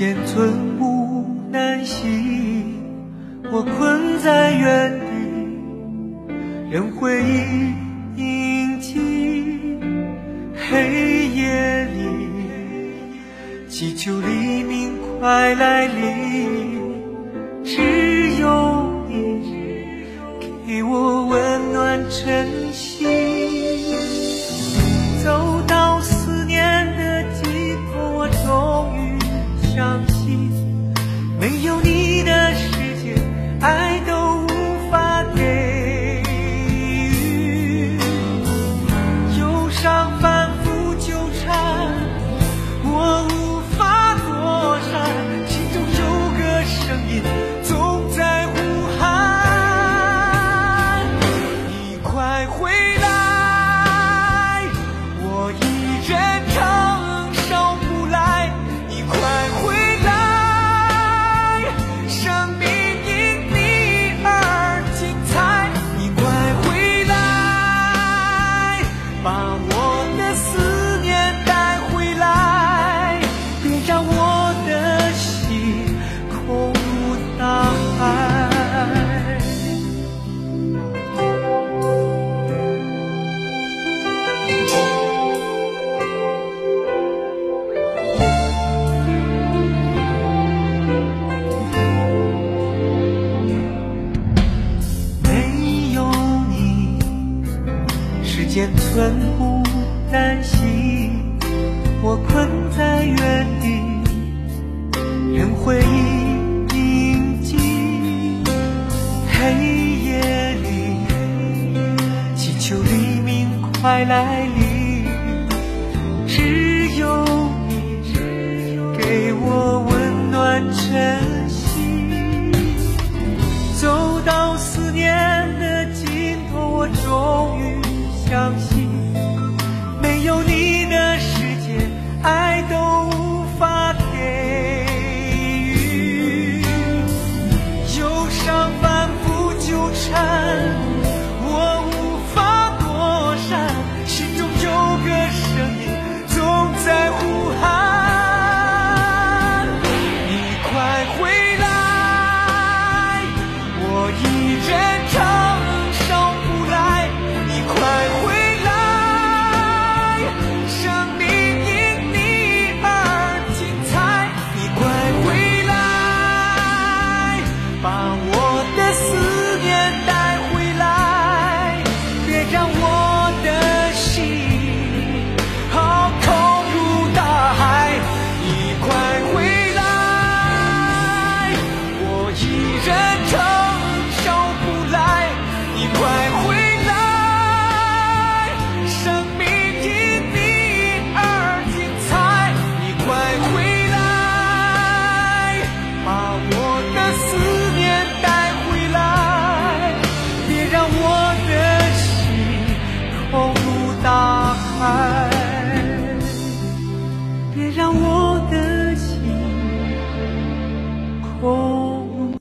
间寸步难行，我困在原地，任回忆铭记。黑夜里，祈求黎明快来临，只有你给我温暖晨曦。也寸步难行我困在原地任回忆铭记。黑夜里祈求黎明快来临只有你给我温暖真伤心。